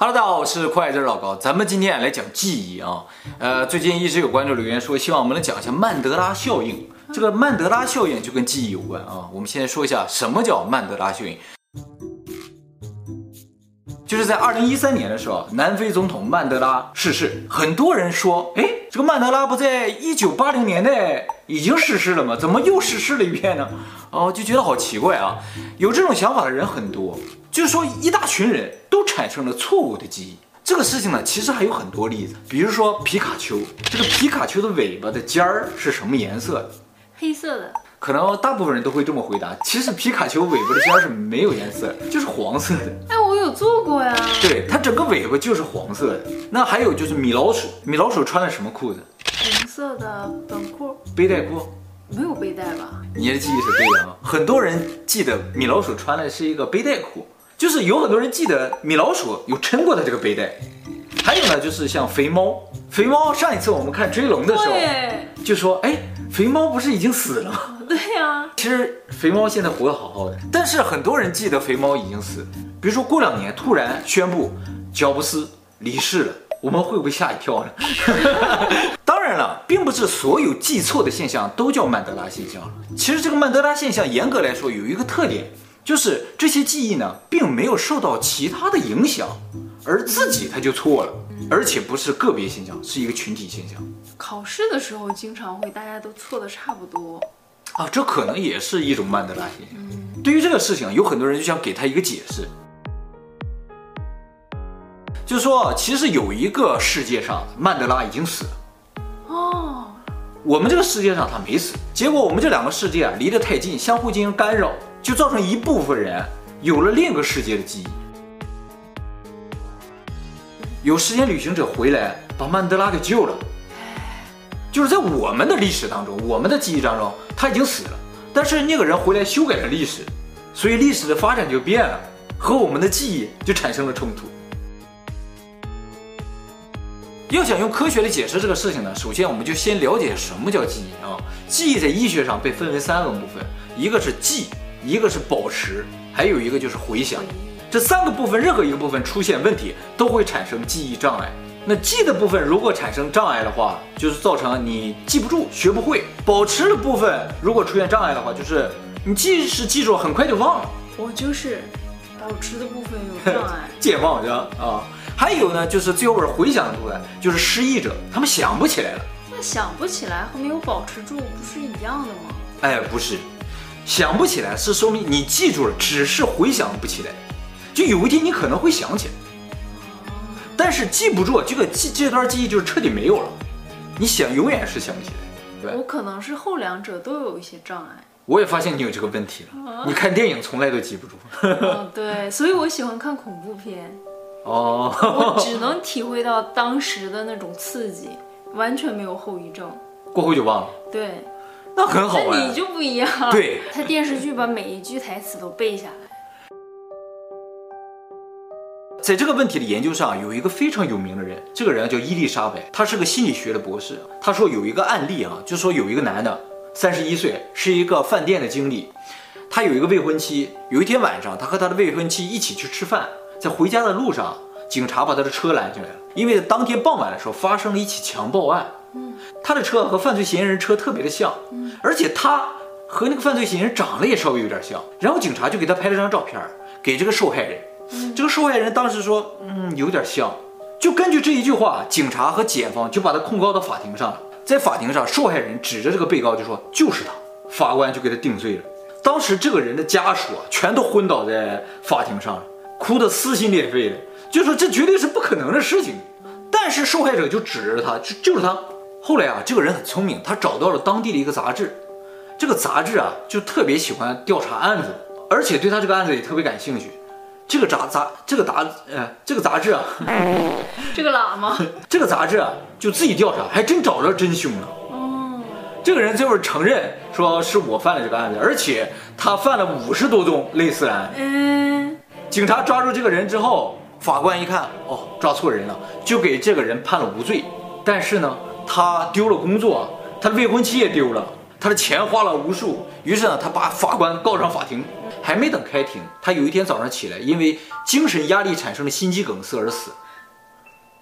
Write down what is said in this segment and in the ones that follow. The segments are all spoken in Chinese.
Hello，大家好，我是快字老高，咱们今天来讲记忆啊。呃，最近一直有观众留言说，希望我们能讲一下曼德拉效应。这个曼德拉效应就跟记忆有关啊。我们先说一下什么叫曼德拉效应，就是在二零一三年的时候，南非总统曼德拉逝世。很多人说，哎，这个曼德拉不在一九八零年代已经逝世了吗？怎么又逝世了一遍呢？哦，就觉得好奇怪啊。有这种想法的人很多。就是说，一大群人产生了错误的记忆。这个事情呢，其实还有很多例子。比如说皮卡丘，这个皮卡丘的尾巴的尖儿是什么颜色的？黑色的。可能大部分人都会这么回答。其实皮卡丘尾巴的尖儿是没有颜色，就是黄色的。哎，我有做过呀。对，它整个尾巴就是黄色的。那还有就是米老鼠，米老鼠穿的什么裤子？红色的短裤。背带裤。没有背带吧？你的记忆是对的啊。很多人记得米老鼠穿的是一个背带裤。就是有很多人记得米老鼠有撑过的这个背带，还有呢，就是像肥猫，肥猫上一次我们看追龙的时候，就说，哎，肥猫不是已经死了吗？对呀，其实肥猫现在活得好好的，但是很多人记得肥猫已经死了。比如说过两年突然宣布乔布斯离世了，我们会不会吓一跳呢？当然了，并不是所有记错的现象都叫曼德拉现象。其实这个曼德拉现象严格来说有一个特点。就是这些记忆呢，并没有受到其他的影响，而自己他就错了，而且不是个别现象，是一个群体现象。考试的时候经常会大家都错的差不多啊，这可能也是一种曼德拉现象。嗯，对于这个事情，有很多人就想给他一个解释，就是说，其实有一个世界上曼德拉已经死了，哦，我们这个世界上他没死，结果我们这两个世界啊离得太近，相互进行干扰。就造成一部分人有了另一个世界的记忆。有时间旅行者回来把曼德拉给救了，就是在我们的历史当中，我们的记忆当中他已经死了，但是那个人回来修改了历史，所以历史的发展就变了，和我们的记忆就产生了冲突。要想用科学来解释这个事情呢，首先我们就先了解什么叫记忆啊？记忆在医学上被分为三个部分，一个是记。一个是保持，还有一个就是回想，这三个部分任何一个部分出现问题，都会产生记忆障碍。那记的部分如果产生障碍的话，就是造成你记不住、学不会；保持的部分如果出现障碍的话，就是你即使记住，很快就忘了。我就是保持的部分有障碍，健忘是吧？啊，还有呢，就是最后是回想的部分，就是失忆者，他们想不起来了。那想不起来和没有保持住不是一样的吗？哎，不是。想不起来是说明你记住了，只是回想不起来。就有一天你可能会想起来，但是记不住这个记这段记忆就是彻底没有了。你想永远是想不起来。对，我可能是后两者都有一些障碍。我也发现你有这个问题了。你看电影从来都记不住。哦，对，所以我喜欢看恐怖片。哦，我只能体会到当时的那种刺激，完全没有后遗症。过后就忘了。对。那很好，那你就不一样。对，他电视剧把每一句台词都背下来。在这个问题的研究上，有一个非常有名的人，这个人叫伊丽莎白，他是个心理学的博士。他说有一个案例啊，就说有一个男的，三十一岁，是一个饭店的经理，他有一个未婚妻。有一天晚上，他和他的未婚妻一起去吃饭，在回家的路上，警察把他的车拦下来了，因为当天傍晚的时候发生了一起强暴案。他的车和犯罪嫌疑人车特别的像，而且他和那个犯罪嫌疑人长得也稍微有点像。然后警察就给他拍了张照片，给这个受害人。这个受害人当时说：“嗯，有点像。”就根据这一句话，警察和检方就把他控告到法庭上了。在法庭上，受害人指着这个被告就说：“就是他。”法官就给他定罪了。当时这个人的家属啊，全都昏倒在法庭上，哭得撕心裂肺的，就说这绝对是不可能的事情。但是受害者就指着他，就就是他。后来啊，这个人很聪明，他找到了当地的一个杂志，这个杂志啊就特别喜欢调查案子，而且对他这个案子也特别感兴趣。这个杂杂这个杂呃这个杂志啊，这个喇嘛，这个杂志啊就自己调查，还真找着真凶了。哦，这个人最后承认说是我犯了这个案子，而且他犯了五十多宗类似案。嗯，警察抓住这个人之后，法官一看，哦，抓错人了，就给这个人判了无罪。但是呢。他丢了工作，他的未婚妻也丢了，他的钱花了无数，于是呢，他把法官告上法庭，还没等开庭，他有一天早上起来，因为精神压力产生了心肌梗塞而死。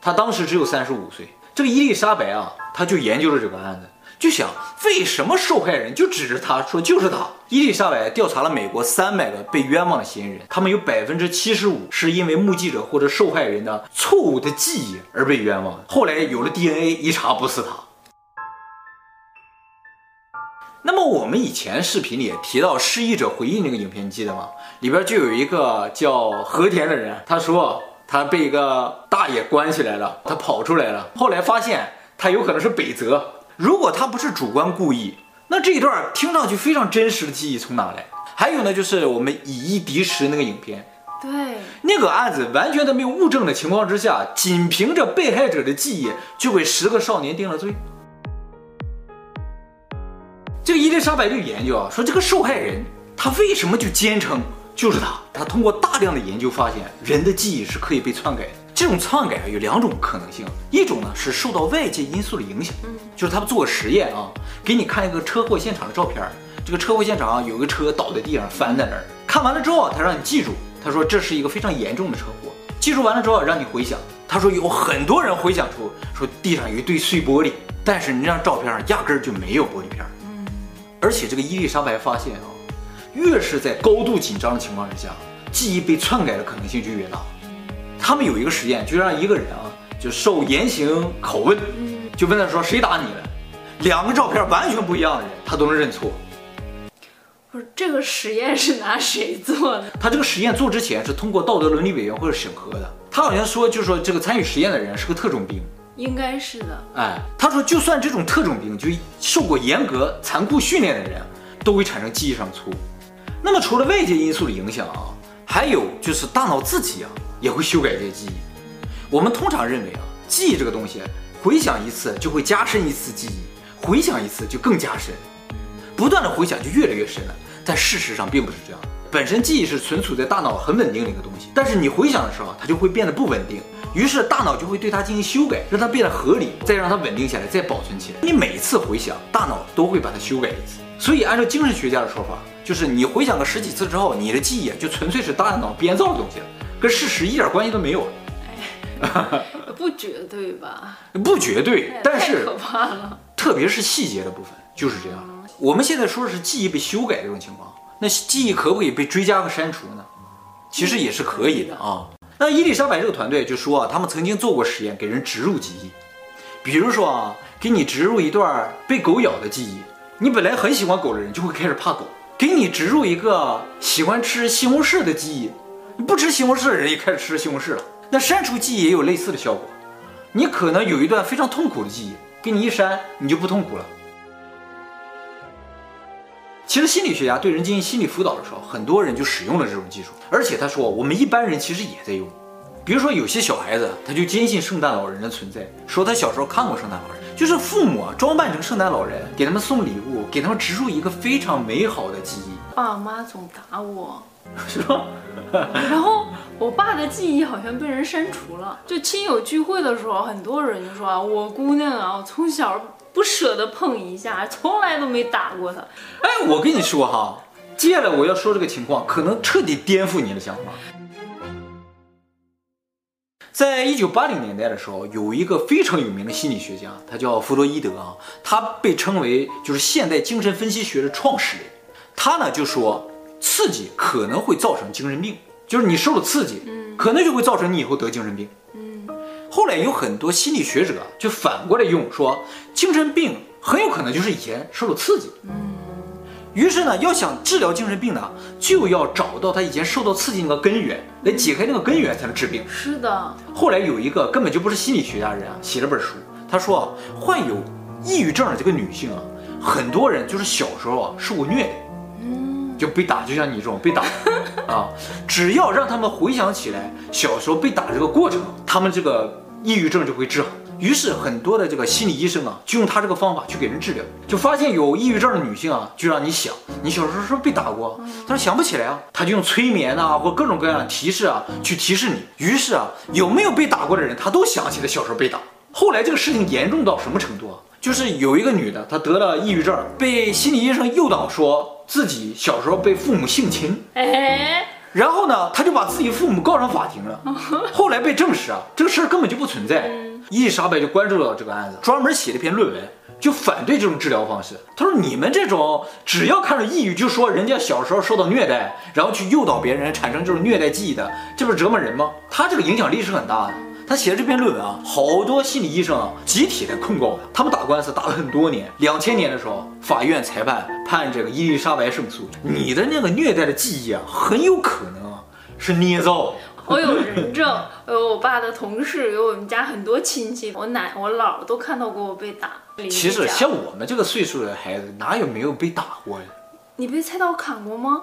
他当时只有三十五岁。这个伊丽莎白啊，他就研究了这个案子。就想为什么受害人就指着他说就是他？伊丽莎白调查了美国三百个被冤枉的嫌疑人，他们有百分之七十五是因为目击者或者受害人的错误的记忆而被冤枉。后来有了 DNA，一查不是他。那么我们以前视频里也提到失忆者回忆那个影片，你记得吗？里边就有一个叫和田的人，他说他被一个大爷关起来了，他跑出来了，后来发现他有可能是北泽。如果他不是主观故意，那这一段听上去非常真实的记忆从哪来？还有呢，就是我们以一敌十那个影片，对，那个案子完全都没有物证的情况之下，仅凭着被害者的记忆就给十个少年定了罪。这个伊丽莎白就研究啊，说这个受害人他为什么就坚称就是他？他通过大量的研究发现，人的记忆是可以被篡改的。这种篡改啊有两种可能性，一种呢是受到外界因素的影响，就是他们做个实验啊，给你看一个车祸现场的照片，这个车祸现场啊有个车倒在地上翻在那儿，看完了之后他让你记住，他说这是一个非常严重的车祸，记住完了之后让你回想，他说有很多人回想出说地上有一堆碎玻璃，但是你那张照片上压根儿就没有玻璃片，而且这个伊丽莎白发现啊，越是在高度紧张的情况之下，记忆被篡改的可能性就越大。他们有一个实验，就让一个人啊，就受严刑拷问，就问他说谁打你了，两个照片完全不一样的人，他都能认错。不是这个实验是拿谁做的？他这个实验做之前是通过道德伦理委员会审核的。他好像说，就是说这个参与实验的人是个特种兵，应该是的。哎，他说就算这种特种兵，就受过严格残酷训练的人，都会产生记忆上错误。那么除了外界因素的影响啊，还有就是大脑自己啊。也会修改这些记忆。我们通常认为啊，记忆这个东西，回想一次就会加深一次记忆，回想一次就更加深，不断的回想就越来越深了。但事实上并不是这样，本身记忆是存储在大脑很稳定的一个东西，但是你回想的时候，它就会变得不稳定，于是大脑就会对它进行修改，让它变得合理，再让它稳定下来，再保存起来。你每次回想，大脑都会把它修改一次。所以按照精神学家的说法，就是你回想个十几次之后，你的记忆就纯粹是大脑编造的东西了。跟事实一点关系都没有，哎，不绝对吧？不绝对，但是可怕了。特别是细节的部分就是这样。我们现在说的是记忆被修改这种情况，那记忆可不可以被追加和删除呢？其实也是可以的啊。那伊丽莎白这个团队就说啊，他们曾经做过实验，给人植入记忆，比如说啊，给你植入一段被狗咬的记忆，你本来很喜欢狗的人就会开始怕狗；给你植入一个喜欢吃西红柿的记忆。不吃西红柿的人也开始吃西红柿了。那删除记忆也有类似的效果。你可能有一段非常痛苦的记忆，给你一删，你就不痛苦了。其实心理学家对人进行心理辅导的时候，很多人就使用了这种技术。而且他说，我们一般人其实也在用。比如说有些小孩子，他就坚信圣诞老人的存在，说他小时候看过圣诞老人，就是父母啊装扮成圣诞老人，给他们送礼物，给他们植入一个非常美好的记忆。爸妈总打我。是吧？然后我爸的记忆好像被人删除了。就亲友聚会的时候，很多人就说啊，我姑娘啊，我从小不舍得碰一下，从来都没打过她。哎，我跟你说哈，接下来我要说这个情况，可能彻底颠覆你的想法。在一九八零年代的时候，有一个非常有名的心理学家，他叫弗洛伊德啊，他被称为就是现代精神分析学的创始人。他呢就说。刺激可能会造成精神病，就是你受了刺激，嗯，可能就会造成你以后得精神病，嗯。后来有很多心理学者就反过来用说，精神病很有可能就是以前受了刺激，嗯。于是呢，要想治疗精神病呢，就要找到他以前受到刺激那个根源，来解开那个根源才能治病。是的。后来有一个根本就不是心理学家的人啊，写了本书，他说啊，患有抑郁症的这个女性啊，很多人就是小时候啊受过虐的。就被打，就像你这种被打啊，只要让他们回想起来小时候被打这个过程，他们这个抑郁症就会治好。于是很多的这个心理医生啊，就用他这个方法去给人治疗，就发现有抑郁症的女性啊，就让你想，你小时候是不是被打过？他说想不起来啊，他就用催眠啊或各种各样的提示啊去提示你。于是啊，有没有被打过的人，他都想起了小时候被打。后来这个事情严重到什么程度啊？就是有一个女的，她得了抑郁症，被心理医生诱导说。自己小时候被父母性侵，哎，然后呢，他就把自己父母告上法庭了。后来被证实啊，这个事儿根本就不存在。伊丽莎白就关注到这个案子，专门写了篇论文，就反对这种治疗方式。他说：“你们这种只要看着抑郁就说人家小时候受到虐待，然后去诱导别人产生这种虐待记忆的，这不是折磨人吗？他这个影响力是很大的。他写的这篇论文啊，好多心理医生啊集体来控告他，他们打官司打了很多年。两千年的时候，法院裁判判这个伊丽莎白胜诉。你的那个虐待的记忆啊，很有可能啊是捏造的。”我有人证，有我爸的同事，有我们家很多亲戚，我奶、我姥都看到过我被打。其实像我们这个岁数的孩子，哪有没有被打过呀？你被菜刀砍过吗？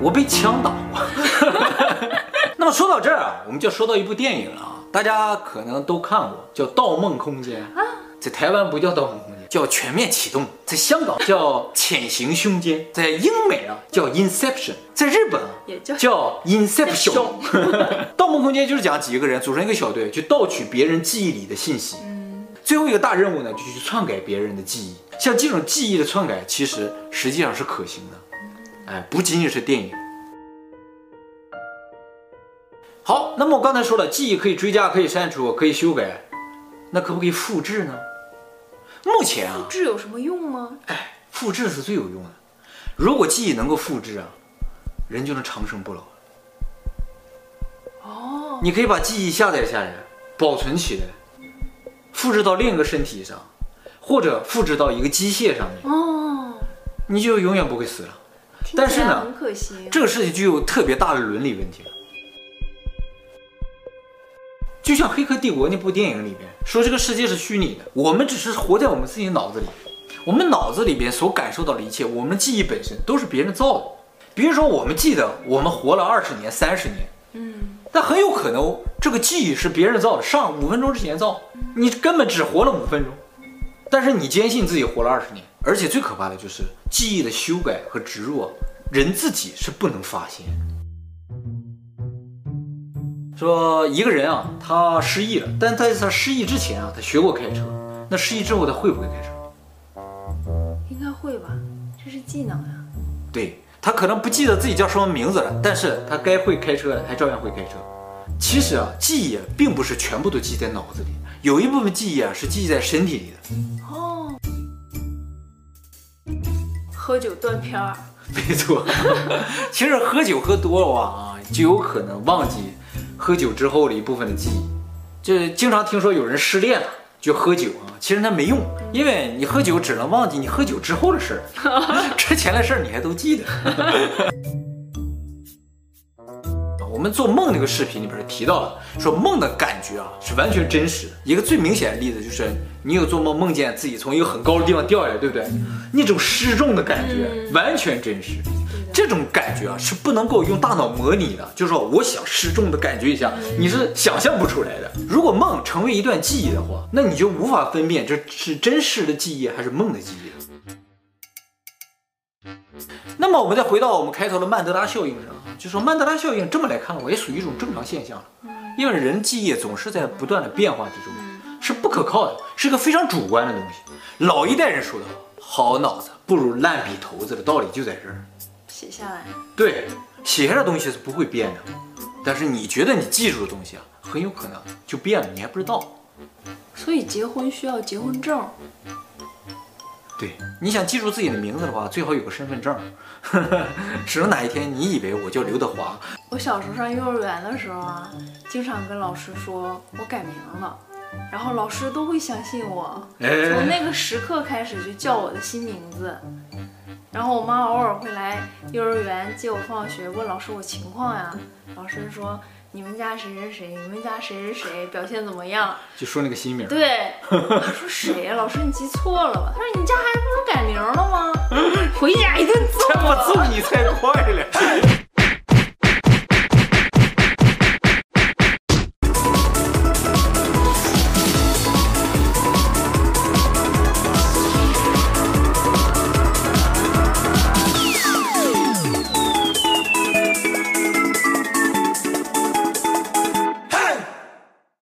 我被枪打过。那么说到这儿啊，我们就说到一部电影了啊，大家可能都看过，叫《盗梦空间》啊，在台湾不叫《盗梦空间》。叫全面启动，在香港叫潜行凶间，在英美啊叫 Inception，在日本啊也叫叫 Inception。盗梦空间就是讲几个人组成一个小队，去盗取别人记忆里的信息。嗯，最后一个大任务呢，就去篡改别人的记忆。像这种记忆的篡改，其实实际上是可行的。哎，不仅仅是电影。好，那么我刚才说了，记忆可以追加，可以删除，可以修改，那可不可以复制呢？目前啊，复制有什么用吗？哎，复制是最有用的。如果记忆能够复制啊，人就能长生不老。哦，你可以把记忆下载下来，保存起来，复制到另一个身体上，或者复制到一个机械上面。哦，你就永远不会死了。但是呢，很可惜，这个事情就有特别大的伦理问题了。就像《黑客帝国》那部电影里边说，这个世界是虚拟的，我们只是活在我们自己脑子里，我们脑子里边所感受到的一切，我们的记忆本身都是别人造的。比如说，我们记得我们活了二十年、三十年，嗯，但很有可能这个记忆是别人造的，上五分钟之前造，你根本只活了五分钟，但是你坚信自己活了二十年，而且最可怕的就是记忆的修改和植入，人自己是不能发现。说一个人啊，他失忆了，但在他失忆之前啊，他学过开车。那失忆之后，他会不会开车？应该会吧，这是技能呀。对，他可能不记得自己叫什么名字了，但是他该会开车的还照样会开车。其实啊，记忆并不是全部都记在脑子里，有一部分记忆啊是记在身体里的。哦，喝酒断片儿。没错，其实喝酒喝多了啊，就有可能忘记。喝酒之后的一部分的记忆，就经常听说有人失恋了就喝酒啊，其实那没用，因为你喝酒只能忘记你喝酒之后的事儿，之前的事儿你还都记得。我们做梦那个视频里边是提到了，说梦的感觉啊是完全真实的。一个最明显的例子就是，你有做梦梦见自己从一个很高的地方掉下来，对不对？那种失重的感觉完全真实。这种感觉啊是不能够用大脑模拟的，就是说我想失重的感觉一下，你是想象不出来的。如果梦成为一段记忆的话，那你就无法分辨这是真实的记忆还是梦的记忆。那么我们再回到我们开头的曼德拉效应上，就说曼德拉效应这么来看的话，也属于一种正常现象，因为人记忆总是在不断的变化之中，是不可靠的，是一个非常主观的东西。老一代人说的好，好脑子不如烂笔头子的道理就在这儿。写下来，对，写下来的东西是不会变的，但是你觉得你记住的东西啊，很有可能就变了，你还不知道。所以结婚需要结婚证。对，你想记住自己的名字的话，最好有个身份证，省得哪一天你以为我叫刘德华。我小时候上幼儿园的时候啊，经常跟老师说我改名了，然后老师都会相信我，从那个时刻开始就叫我的新名字。然后我妈偶尔会来幼儿园接我放学，问老师我情况呀。老师说你们家谁谁谁，你们家谁谁谁表现怎么样？就说那个新名。对，他说谁呀？老师你记错了吧？他说你家孩子不是改名了吗？回家一顿揍。我揍你才快了。